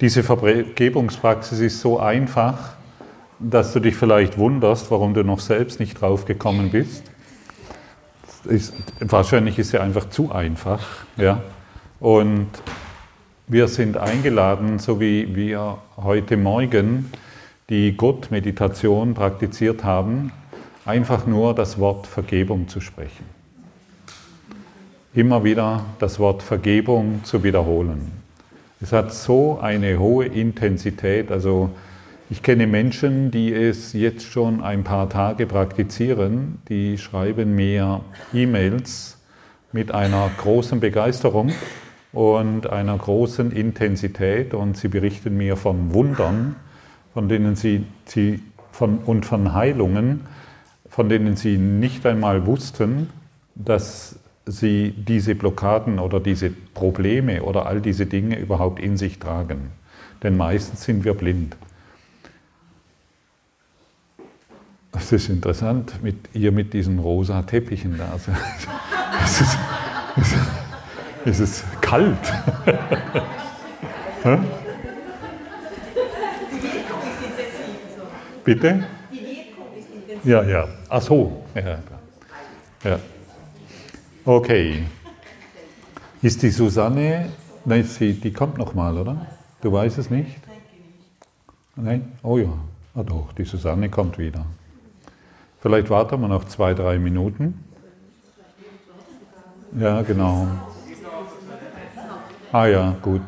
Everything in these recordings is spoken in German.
Diese Vergebungspraxis ist so einfach, dass du dich vielleicht wunderst, warum du noch selbst nicht drauf gekommen bist. Ist, wahrscheinlich ist sie einfach zu einfach. Ja? Und wir sind eingeladen, so wie wir heute Morgen die Gott-Meditation praktiziert haben, einfach nur das Wort Vergebung zu sprechen. Immer wieder das Wort Vergebung zu wiederholen. Es hat so eine hohe Intensität, also ich kenne Menschen, die es jetzt schon ein paar Tage praktizieren, die schreiben mir E-Mails mit einer großen Begeisterung und einer großen Intensität. Und sie berichten mir von Wundern, von denen sie, sie von, und von Heilungen, von denen sie nicht einmal wussten, dass sie diese Blockaden oder diese Probleme oder all diese Dinge überhaupt in sich tragen. Denn meistens sind wir blind. Es ist interessant, mit ihr mit diesen rosa Teppichen da. Es ist, es ist, es ist kalt. Bitte? Die Wirkung ist intensiv. Ja, ja. Ach so. Ja. ja. Okay. Ist die Susanne, nein, sie, die kommt noch mal, oder? Du weißt es nicht? Nein? Oh ja. Ah doch, die Susanne kommt wieder. Vielleicht warten wir noch zwei, drei Minuten. Ja, genau. Ah ja, gut.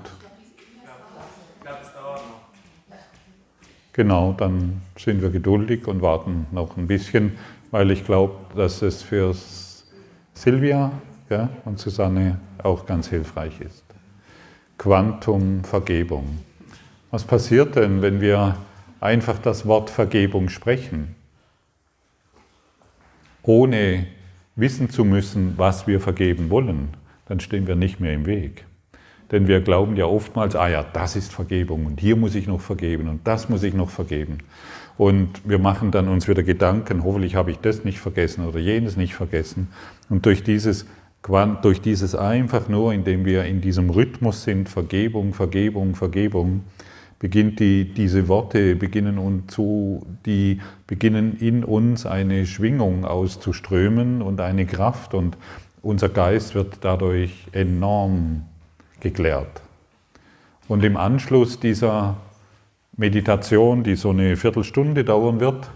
Genau, dann sind wir geduldig und warten noch ein bisschen, weil ich glaube, dass es für Silvia ja, und Susanne auch ganz hilfreich ist. Quantum Vergebung. Was passiert denn, wenn wir einfach das Wort Vergebung sprechen? ohne wissen zu müssen, was wir vergeben wollen, dann stehen wir nicht mehr im Weg. Denn wir glauben ja oftmals, ah ja, das ist Vergebung und hier muss ich noch vergeben und das muss ich noch vergeben. Und wir machen dann uns wieder Gedanken, hoffentlich habe ich das nicht vergessen oder jenes nicht vergessen. Und durch dieses, durch dieses einfach nur, indem wir in diesem Rhythmus sind, Vergebung, Vergebung, Vergebung, beginnt die, diese Worte beginnen und zu, die beginnen in uns eine Schwingung auszuströmen und eine Kraft und unser Geist wird dadurch enorm geklärt. Und im Anschluss dieser Meditation, die so eine Viertelstunde dauern wird,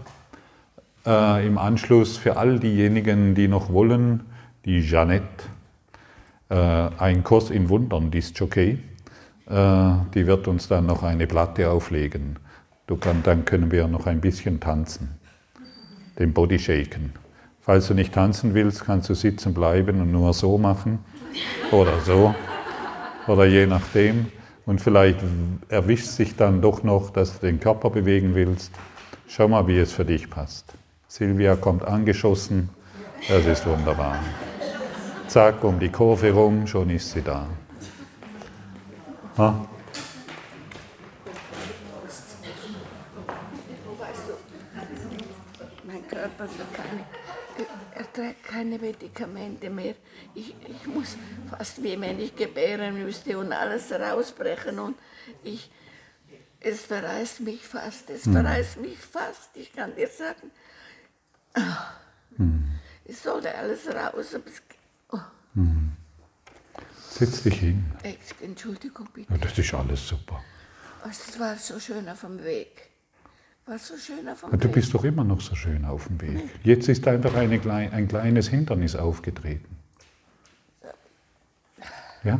äh, im Anschluss für all diejenigen, die noch wollen, die Jeannette, äh, ein Kurs in Wundern, die ist okay äh, die wird uns dann noch eine Platte auflegen. Kann, dann können wir noch ein bisschen tanzen, den Body shaken. Falls du nicht tanzen willst, kannst du sitzen bleiben und nur so machen oder so oder je nachdem. Und vielleicht erwischt sich dann doch noch, dass du den Körper bewegen willst. Schau mal, wie es für dich passt. Silvia kommt angeschossen, das ist wunderbar. Zack, um die Kurve rum, schon ist sie da. Ha? Mein Körper trägt keine Medikamente mehr. Ich, ich muss fast wie wenn ich gebären müsste und alles rausbrechen und ich, es verreißt mich fast, es hm. verreißt mich fast. Ich kann dir sagen, oh, hm. es sollte alles raus. Aber es, oh. hm. Setz dich hin. Entschuldigung, bitte. Ja, das ist alles super. Es war so schön auf dem Weg. War so schön auf dem ja, du bist doch immer noch so schön auf dem Weg. Jetzt ist einfach eine, ein kleines Hindernis aufgetreten. Ja?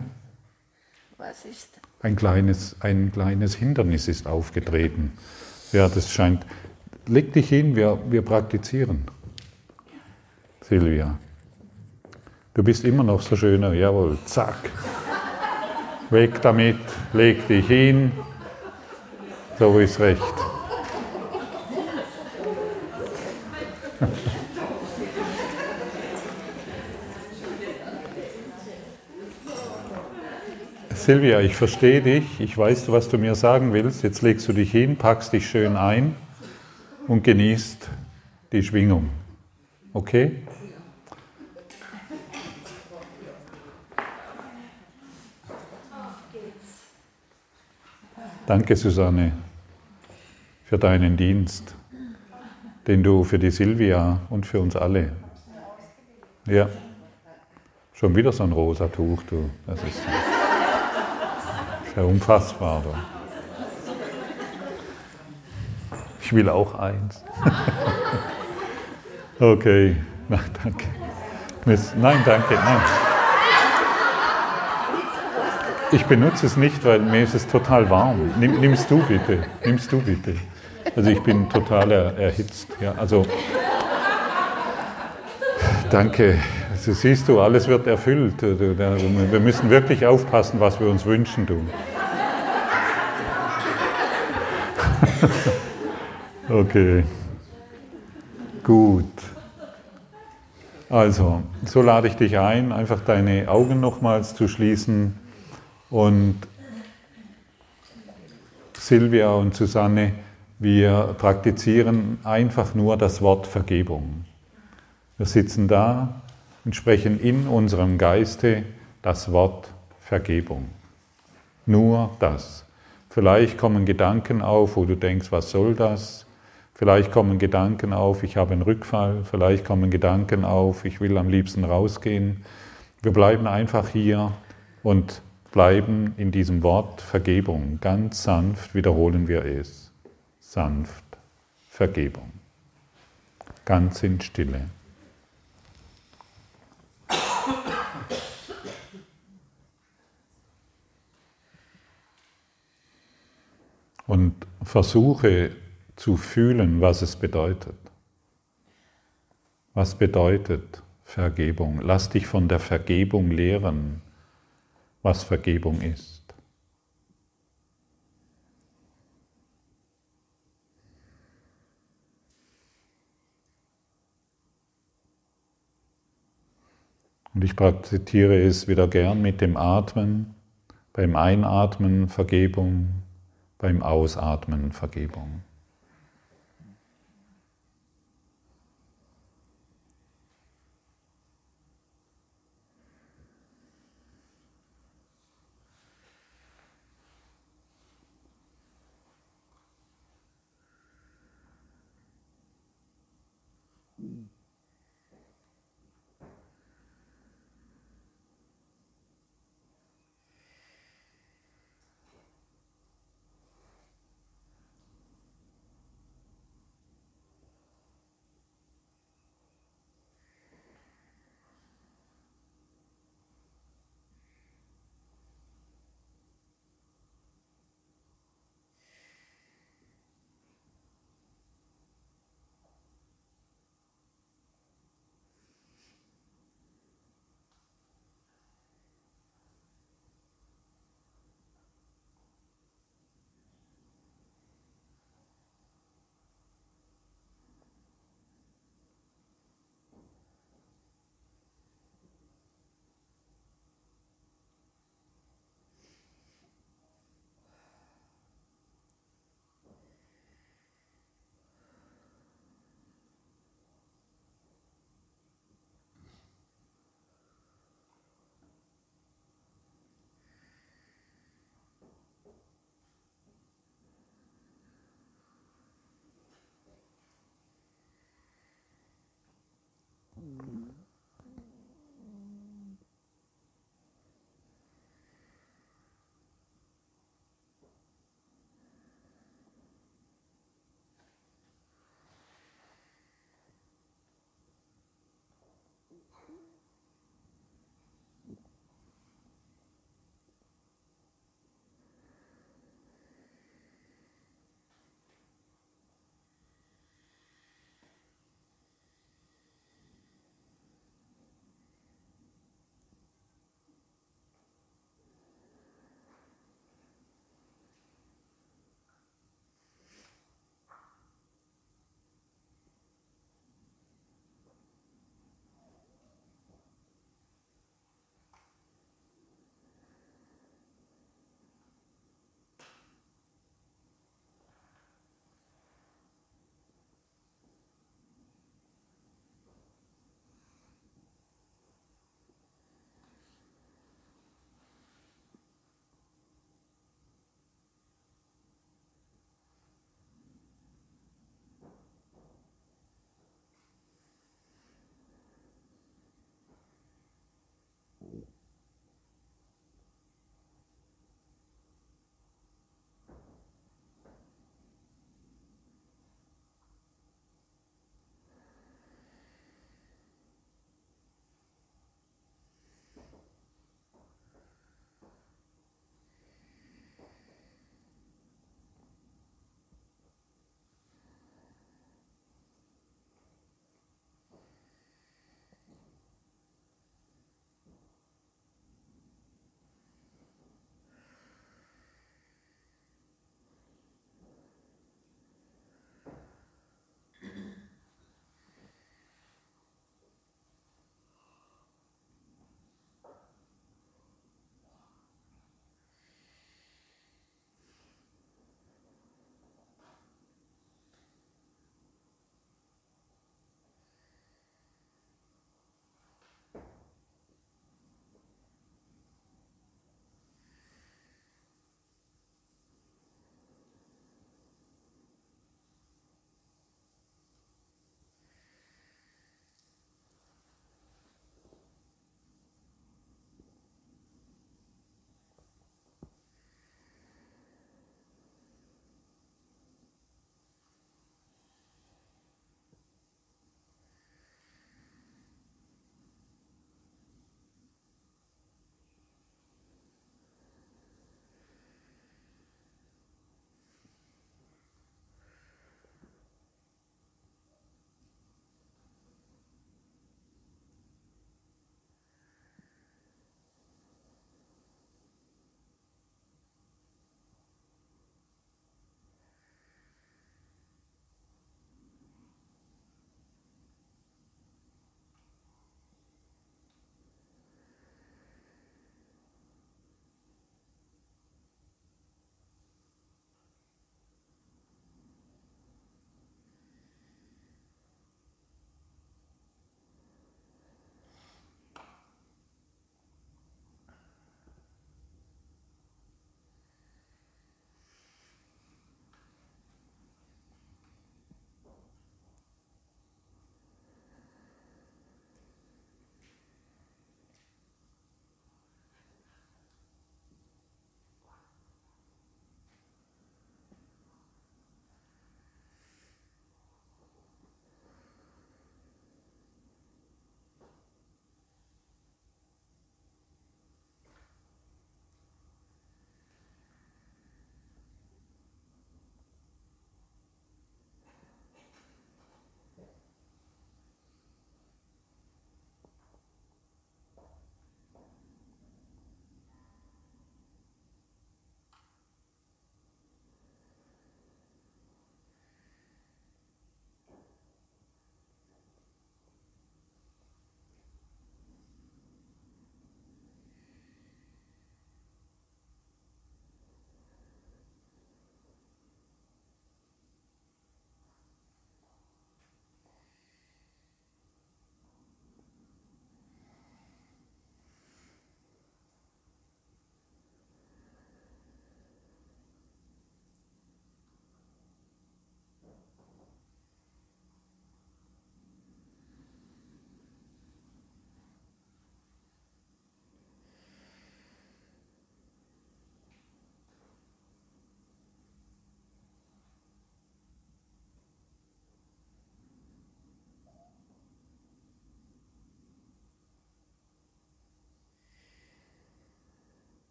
Was ist? Ein kleines, ein kleines Hindernis ist aufgetreten. Ja, das scheint. Leg dich hin, wir, wir praktizieren. Silvia. Du bist immer noch so schöner, jawohl, zack. Weg damit, leg dich hin. So ist recht. Silvia, ich verstehe dich, ich weiß, was du mir sagen willst. Jetzt legst du dich hin, packst dich schön ein und genießt die Schwingung. Okay? Danke, Susanne, für deinen Dienst, den du für die Silvia und für uns alle. Ja, schon wieder so ein rosa Tuch, du. Das ist sehr unfassbar. Du. Ich will auch eins. okay, na, danke. Nein, danke, nein. Ich benutze es nicht, weil mir ist es total warm. Nimm, nimmst du bitte, nimmst du bitte. Also ich bin total er, erhitzt. Ja, also danke. Also siehst du, alles wird erfüllt. Wir müssen wirklich aufpassen, was wir uns wünschen, du. Okay. Gut. Also, so lade ich dich ein, einfach deine Augen nochmals zu schließen und Silvia und Susanne, wir praktizieren einfach nur das Wort Vergebung. Wir sitzen da und sprechen in unserem Geiste das Wort Vergebung. Nur das. Vielleicht kommen Gedanken auf, wo du denkst, was soll das? Vielleicht kommen Gedanken auf, ich habe einen Rückfall, vielleicht kommen Gedanken auf, ich will am liebsten rausgehen. Wir bleiben einfach hier und bleiben in diesem Wort Vergebung. Ganz sanft wiederholen wir es. Sanft Vergebung. Ganz in Stille. Und versuche zu fühlen, was es bedeutet. Was bedeutet Vergebung? Lass dich von der Vergebung lehren, was Vergebung ist. Und ich praktiziere es wieder gern mit dem Atmen, beim Einatmen Vergebung, beim Ausatmen Vergebung.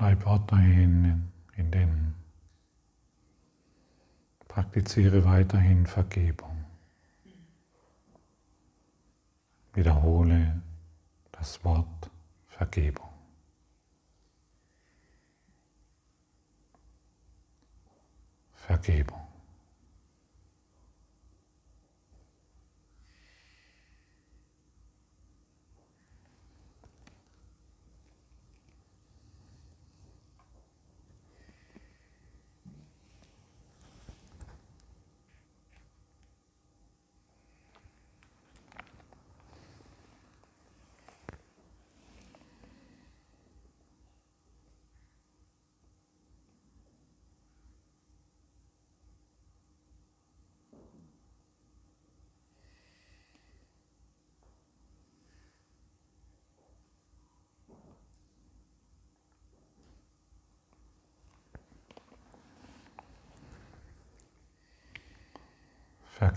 Bleib weiterhin in, den, praktiziere weiterhin Vergebung. Wiederhole das Wort Vergebung. Vergebung.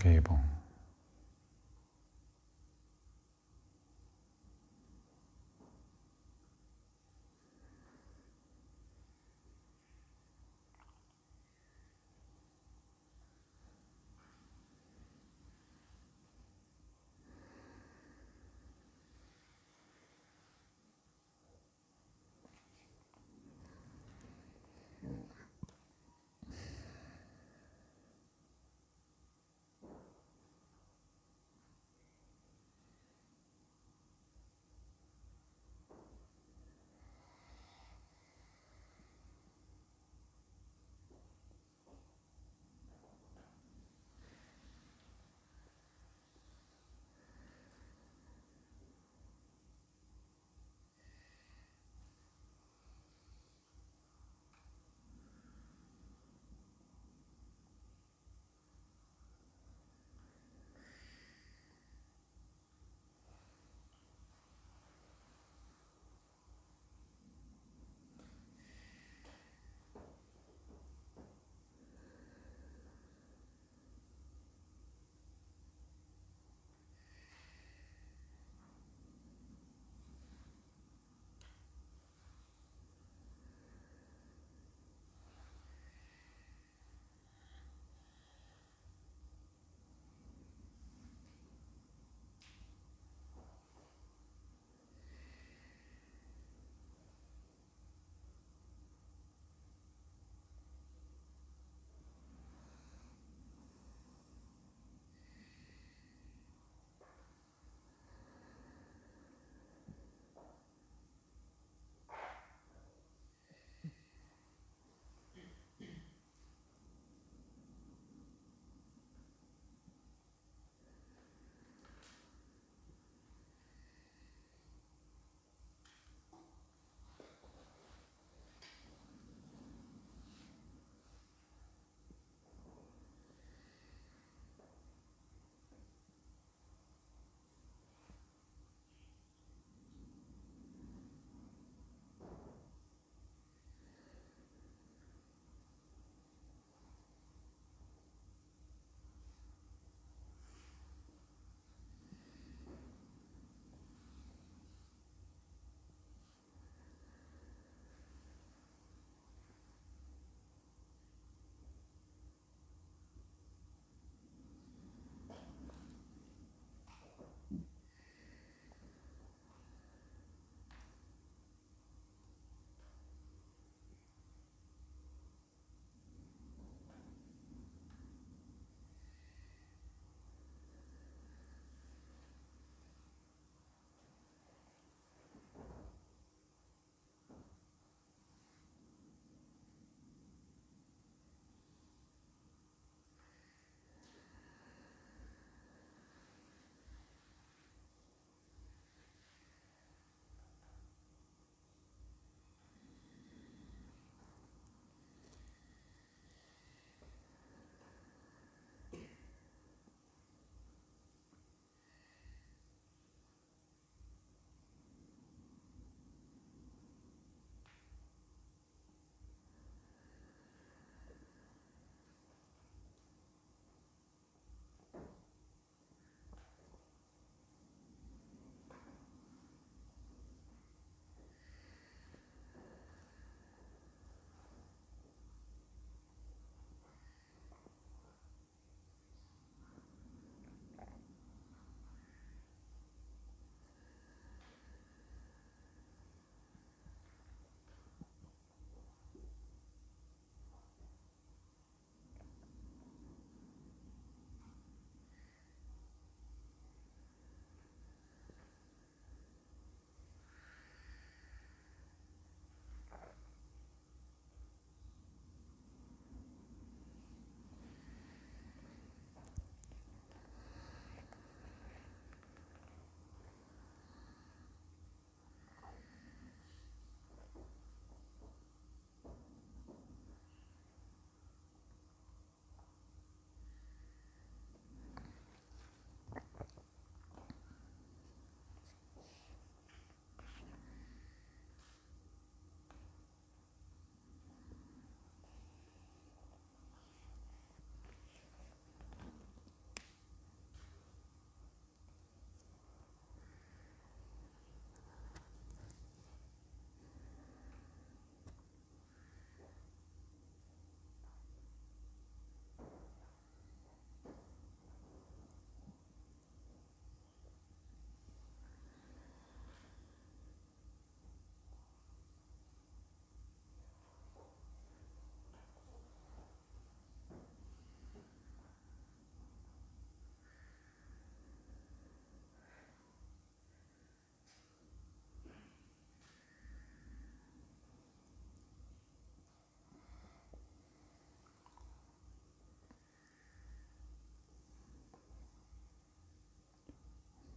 Vergebung.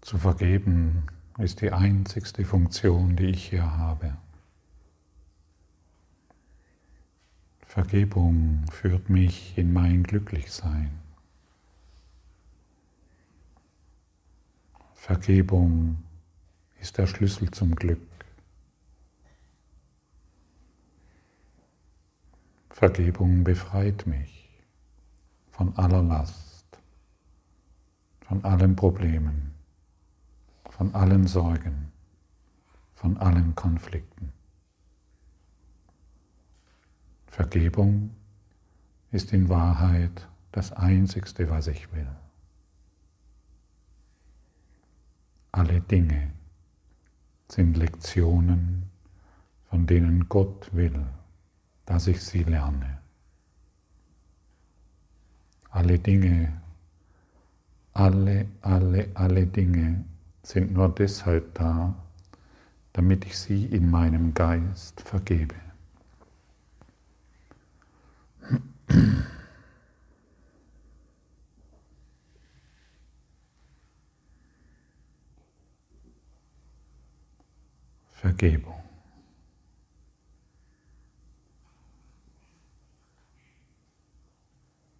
Zu vergeben ist die einzigste Funktion, die ich hier habe. Vergebung führt mich in mein Glücklichsein. Vergebung ist der Schlüssel zum Glück. Vergebung befreit mich von aller Last, von allen Problemen, von allen Sorgen, von allen Konflikten. Vergebung ist in Wahrheit das Einzigste, was ich will. Alle Dinge sind Lektionen, von denen Gott will, dass ich sie lerne. Alle Dinge, alle, alle, alle Dinge sind nur deshalb da, damit ich sie in meinem Geist vergebe. Vergebung.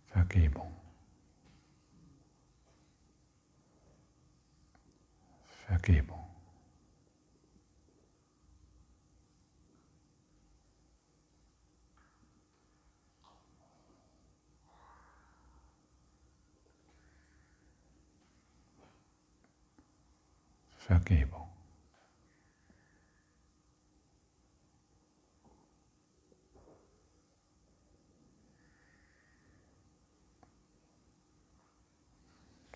Vergebung. Vergebung. Vergebung.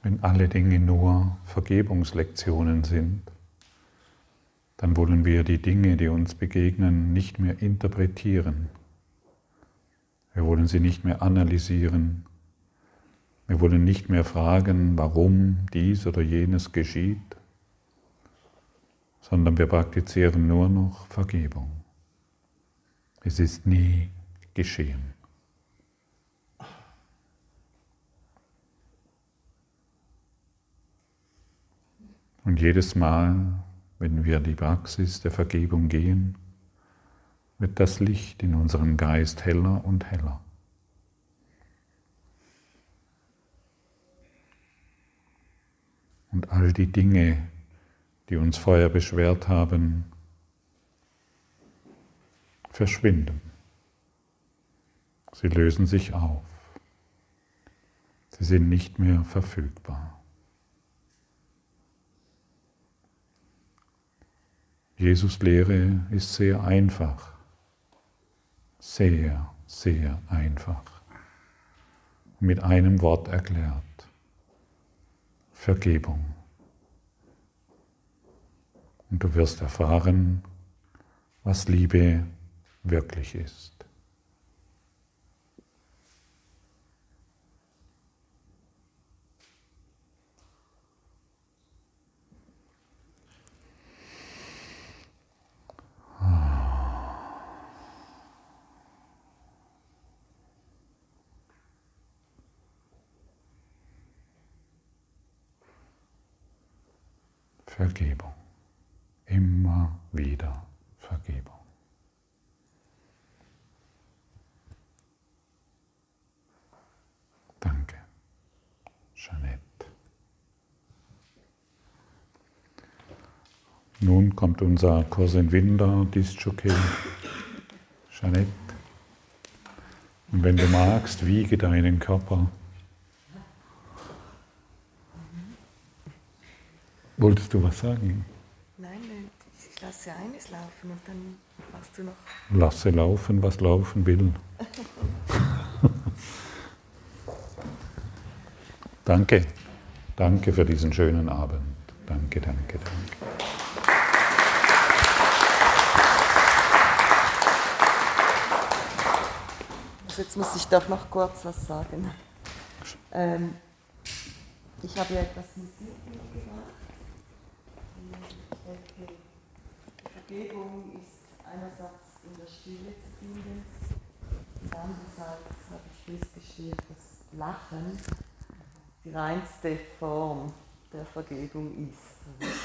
Wenn alle Dinge nur Vergebungslektionen sind, dann wollen wir die Dinge, die uns begegnen, nicht mehr interpretieren. Wir wollen sie nicht mehr analysieren. Wir wollen nicht mehr fragen, warum dies oder jenes geschieht, sondern wir praktizieren nur noch Vergebung. Es ist nie geschehen. Und jedes Mal, wenn wir die Praxis der Vergebung gehen, wird das Licht in unserem Geist heller und heller. Und all die Dinge, die uns vorher beschwert haben, verschwinden. Sie lösen sich auf. Sie sind nicht mehr verfügbar. Jesus Lehre ist sehr einfach, sehr, sehr einfach, mit einem Wort erklärt. Vergebung. Und du wirst erfahren, was Liebe wirklich ist. Vergebung. Immer wieder Vergebung. Danke, Jeanette. Nun kommt unser Kurs in Winder, Disjockey, Jeanette. Und wenn du magst, wiege deinen Körper. Wolltest du was sagen? Nein, nein, ich lasse eines laufen und dann machst du noch. Lasse laufen, was laufen will. danke, danke für diesen schönen Abend. Danke, danke, danke. Also jetzt muss ich doch noch kurz was sagen. Ähm, ich habe ja etwas Musik mitgebracht. Vergebung ist einerseits in der Stille zu finden andererseits habe ich festgestellt, dass Lachen die reinste Form der Vergebung ist.